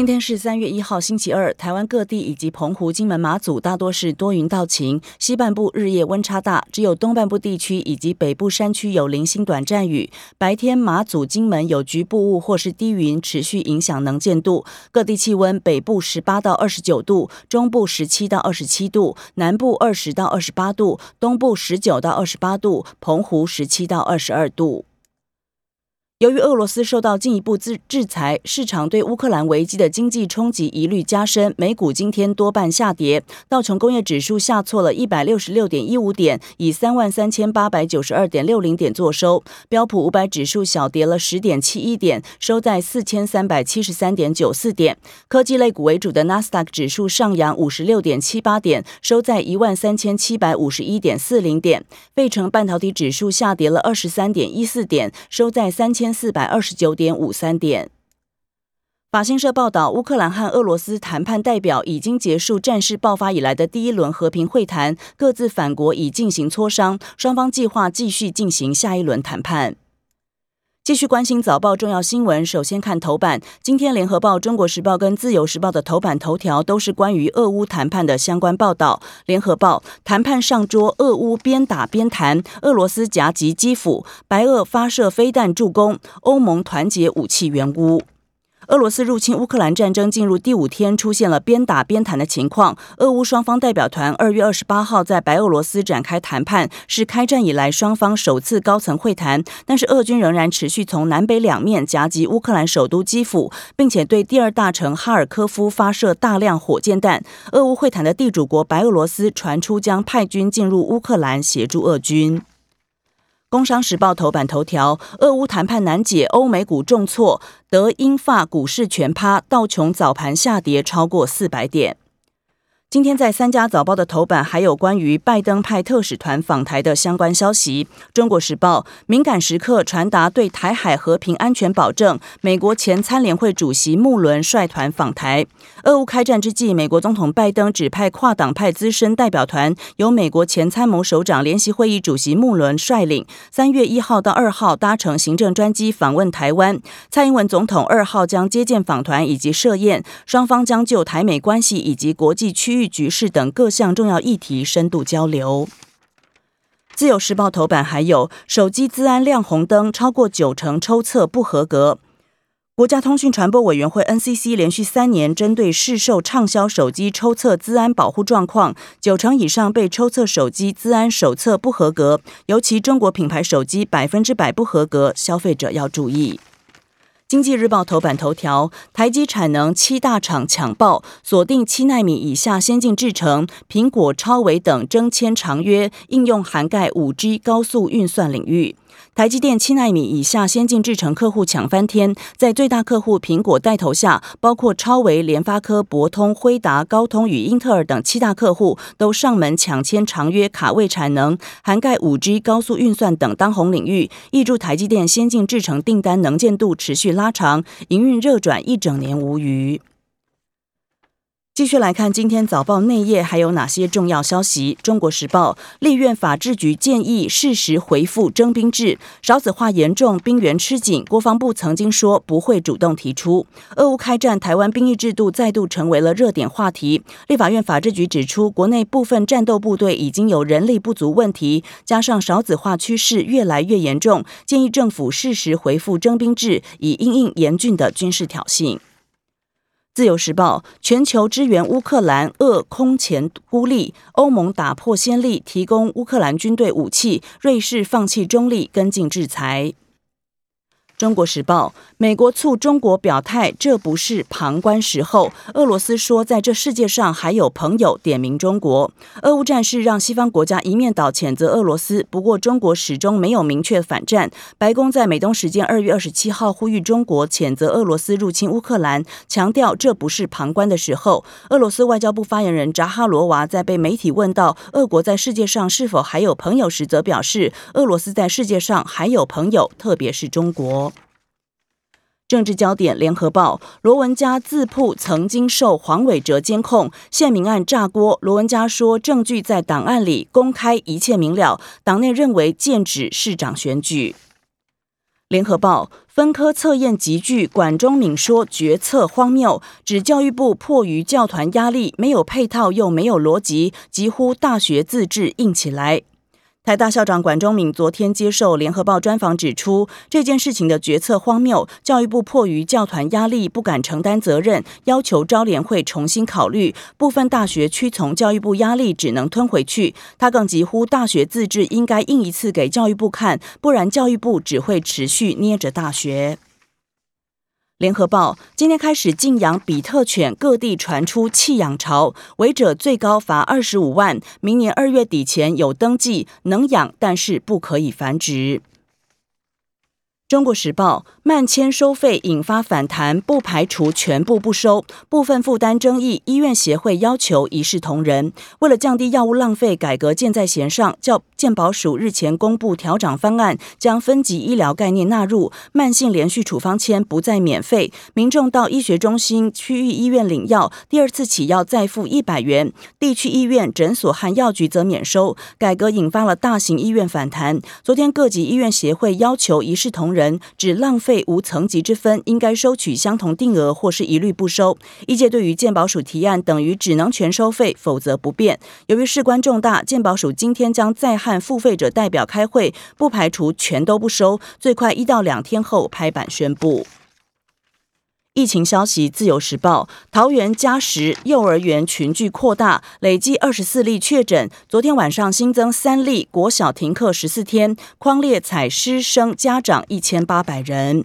今天是三月一号，星期二。台湾各地以及澎湖、金门、马祖大多是多云到晴，西半部日夜温差大，只有东半部地区以及北部山区有零星短暂雨。白天马祖、金门有局部雾或是低云持续影响能见度。各地气温：北部十八到二十九度，中部十七到二十七度，南部二十到二十八度，东部十九到二十八度，澎湖十七到二十二度。由于俄罗斯受到进一步制制裁，市场对乌克兰危机的经济冲击疑虑加深，美股今天多半下跌，道琼工业指数下挫了一百六十六点一五点，以三万三千八百九十二点六零点作收；标普五百指数小跌了十点七一点，收在四千三百七十三点九四点。科技类股为主的纳斯达克指数上扬五十六点七八点，收在一万三千七百五十一点四零点。费城半导体指数下跌了二十三点一四点，收在三千。四百二十九点五三点。法新社报道，乌克兰和俄罗斯谈判代表已经结束战事爆发以来的第一轮和平会谈，各自返国已进行磋商，双方计划继续进行下一轮谈判。继续关心早报重要新闻，首先看头版。今天，《联合报》、《中国时报》跟《自由时报》的头版头条都是关于俄乌谈判的相关报道。《联合报》谈判上桌，俄乌边打边谈，俄罗斯夹击基辅，白俄发射飞弹助攻，欧盟团结武器援乌。俄罗斯入侵乌克兰战争进入第五天，出现了边打边谈的情况。俄乌双方代表团二月二十八号在白俄罗斯展开谈判，是开战以来双方首次高层会谈。但是俄军仍然持续从南北两面夹击乌克兰首都基辅，并且对第二大城哈尔科夫发射大量火箭弹。俄乌会谈的地主国白俄罗斯传出将派军进入乌克兰协助俄军。工商时报头版头条：俄乌谈判难解，欧美股重挫，德英法股市全趴，道琼早盘下跌超过四百点。今天在三家早报的头版，还有关于拜登派特使团访台的相关消息。中国时报敏感时刻传达对台海和平安全保证，美国前参联会主席穆伦率团访台。俄乌开战之际，美国总统拜登指派跨党派资深代表团，由美国前参谋首长联席会议主席穆伦率领，三月一号到二号搭乘行政专机访问台湾。蔡英文总统二号将接见访团以及设宴，双方将就台美关系以及国际区。局势等各项重要议题深度交流。自由时报头版还有手机资安亮红灯，超过九成抽测不合格。国家通讯传播委员会 NCC 连续三年针对市售畅销手机抽测资安保护状况，九成以上被抽测手机资安手册不合格，尤其中国品牌手机百分之百不合格，消费者要注意。经济日报头版头条：台积产能七大厂抢爆，锁定七纳米以下先进制程，苹果、超维等争签长约，应用涵盖五 G 高速运算领域。台积电七纳米以下先进制程客户抢翻天，在最大客户苹果带头下，包括超维、联发科、博通、辉达、高通与英特尔等七大客户都上门抢签长约，卡位产能，涵盖五 G 高速运算等当红领域，挹注台积电先进制程订单能见度持续拉长，营运热转一整年无虞。继续来看今天早报内页还有哪些重要消息？中国时报立院法制局建议适时回复征兵制，少子化严重，兵源吃紧。国防部曾经说不会主动提出。俄乌开战，台湾兵役制度再度成为了热点话题。立法院法制局指出，国内部分战斗部队已经有人力不足问题，加上少子化趋势越来越严重，建议政府适时回复征兵制，以应应严峻的军事挑衅。自由时报：全球支援乌克兰，俄空前孤立。欧盟打破先例，提供乌克兰军队武器。瑞士放弃中立，跟进制裁。中国时报：美国促中国表态，这不是旁观时候。俄罗斯说，在这世界上还有朋友，点名中国。俄乌战事让西方国家一面倒谴责俄罗斯，不过中国始终没有明确反战。白宫在美东时间二月二十七号呼吁中国谴责俄罗斯入侵乌克兰，强调这不是旁观的时候。俄罗斯外交部发言人扎哈罗娃在被媒体问到俄国在世界上是否还有朋友时，则表示，俄罗斯在世界上还有朋友，特别是中国。政治焦点，联合报罗文嘉自曝曾经受黄伟哲监控，县民案炸锅。罗文嘉说，证据在档案里，公开一切明了。党内认为剑指市长选举。联合报分科测验集聚，管中敏说决策荒谬，指教育部迫于教团压力，没有配套又没有逻辑，几乎大学自治硬起来。台大校长管中敏昨天接受联合报专访，指出这件事情的决策荒谬，教育部迫于教团压力不敢承担责任，要求招联会重新考虑。部分大学屈从教育部压力，只能吞回去。他更急呼大学自治应该印一次给教育部看，不然教育部只会持续捏着大学。联合报今天开始禁养比特犬，各地传出弃养潮，违者最高罚二十五万，明年二月底前有登记能养，但是不可以繁殖。中国时报慢签收费引发反弹，不排除全部不收，部分负担争议。医院协会要求一视同仁。为了降低药物浪费，改革箭在弦上。叫健保署日前公布调整方案，将分级医疗概念纳入，慢性连续处方签不再免费，民众到医学中心、区域医院领药，第二次起要再付一百元，地区医院、诊所和药局则免收。改革引发了大型医院反弹。昨天各级医院协会要求一视同仁。人只浪费无层级之分，应该收取相同定额，或是一律不收。医界对于鉴保署提案等于只能全收费，否则不变。由于事关重大，鉴保署今天将再和付费者代表开会，不排除全都不收，最快一到两天后拍板宣布。疫情消息，《自由时报》桃园嘉实幼儿园群聚扩大，累计二十四例确诊。昨天晚上新增三例，国小停课十四天，框列采师生家长一千八百人。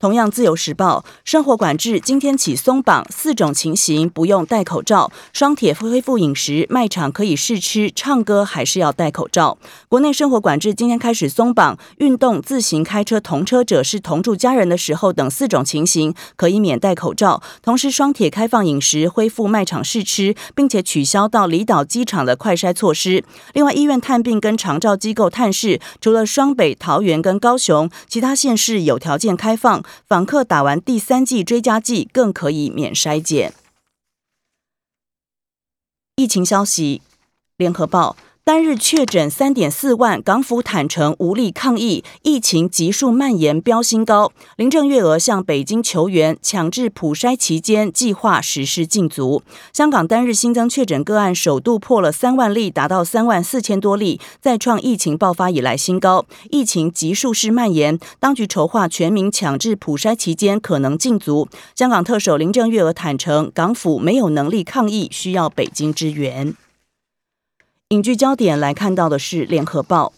同样，《自由时报》生活管制今天起松绑，四种情形不用戴口罩。双铁恢复饮食，卖场可以试吃，唱歌还是要戴口罩。国内生活管制今天开始松绑，运动、自行开车同车者是同住家人的时候等四种情形可以免戴口罩。同时，双铁开放饮食，恢复卖场试吃，并且取消到离岛机场的快筛措施。另外，医院探病跟长照机构探视，除了双北、桃园跟高雄，其他县市有条件开放。访客打完第三剂追加剂，更可以免筛检。疫情消息，联合报。单日确诊三点四万，港府坦承无力抗疫，疫情急速蔓延，飙新高。林郑月娥向北京求援，强制普筛期间计划实施禁足。香港单日新增确诊个案首度破了三万例，达到三万四千多例，再创疫情爆发以来新高。疫情急速式蔓延，当局筹划全民强制普筛期间可能禁足。香港特首林郑月娥坦承，港府没有能力抗疫，需要北京支援。影剧焦点来看到的是《联合报》，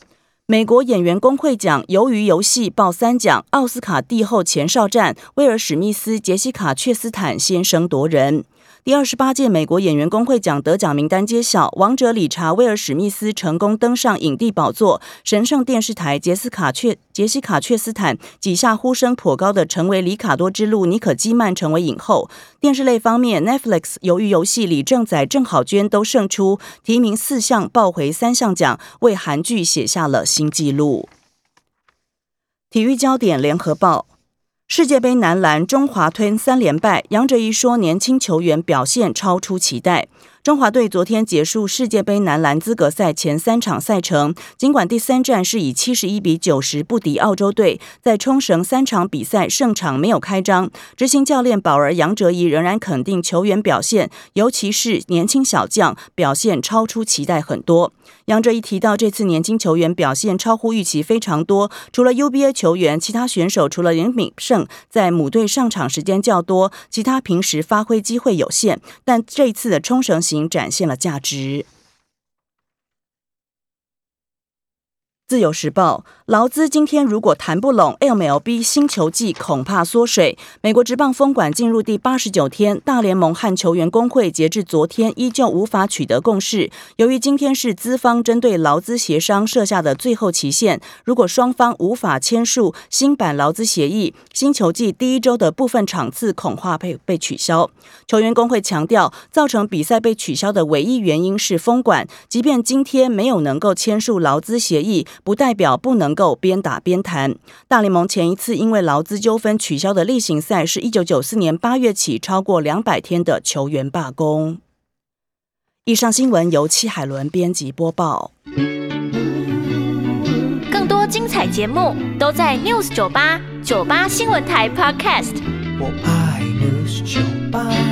美国演员工会奖鱿鱼游戏报三奖，奥斯卡帝后前哨战，威尔史密斯、杰西卡却斯坦先声夺人。第二十八届美国演员工会奖得奖名单揭晓，王者理查·威尔史密斯成功登上影帝宝座，神圣电视台杰斯卡却杰西卡却斯坦几下呼声颇高的成为里卡多之路，尼可基曼成为影后。电视类方面，Netflix 由于游戏李正宰、郑好娟都胜出，提名四项报回三项奖，为韩剧写下了新纪录。体育焦点，联合报。世界杯男篮中华吞三连败，杨哲一说年轻球员表现超出期待。中华队昨天结束世界杯男篮资格赛前三场赛程，尽管第三战是以七十一比九十不敌澳洲队，在冲绳三场比赛胜场没有开张。执行教练宝儿杨哲一仍然肯定球员表现，尤其是年轻小将表现超出期待很多。杨哲一提到，这次年轻球员表现超乎预期非常多，除了 UBA 球员，其他选手除了林敏胜在母队上场时间较多，其他平时发挥机会有限，但这次的冲绳行。展现了价值。自由时报，劳资今天如果谈不拢，MLB 新球季恐怕缩水。美国职棒封管进入第八十九天，大联盟和球员工会截至昨天依旧无法取得共识。由于今天是资方针对劳资协商设下的最后期限，如果双方无法签署新版劳资协议，新球季第一周的部分场次恐怕被被取消。球员工会强调，造成比赛被取消的唯一原因是封管，即便今天没有能够签署劳资协议。不代表不能够边打边谈。大联盟前一次因为劳资纠纷取消的例行赛，是一九九四年八月起超过两百天的球员罢工。以上新闻由戚海伦编辑播报。更多精彩节目都在 News 九八九八新闻台 Podcast。我爱 News 酒吧。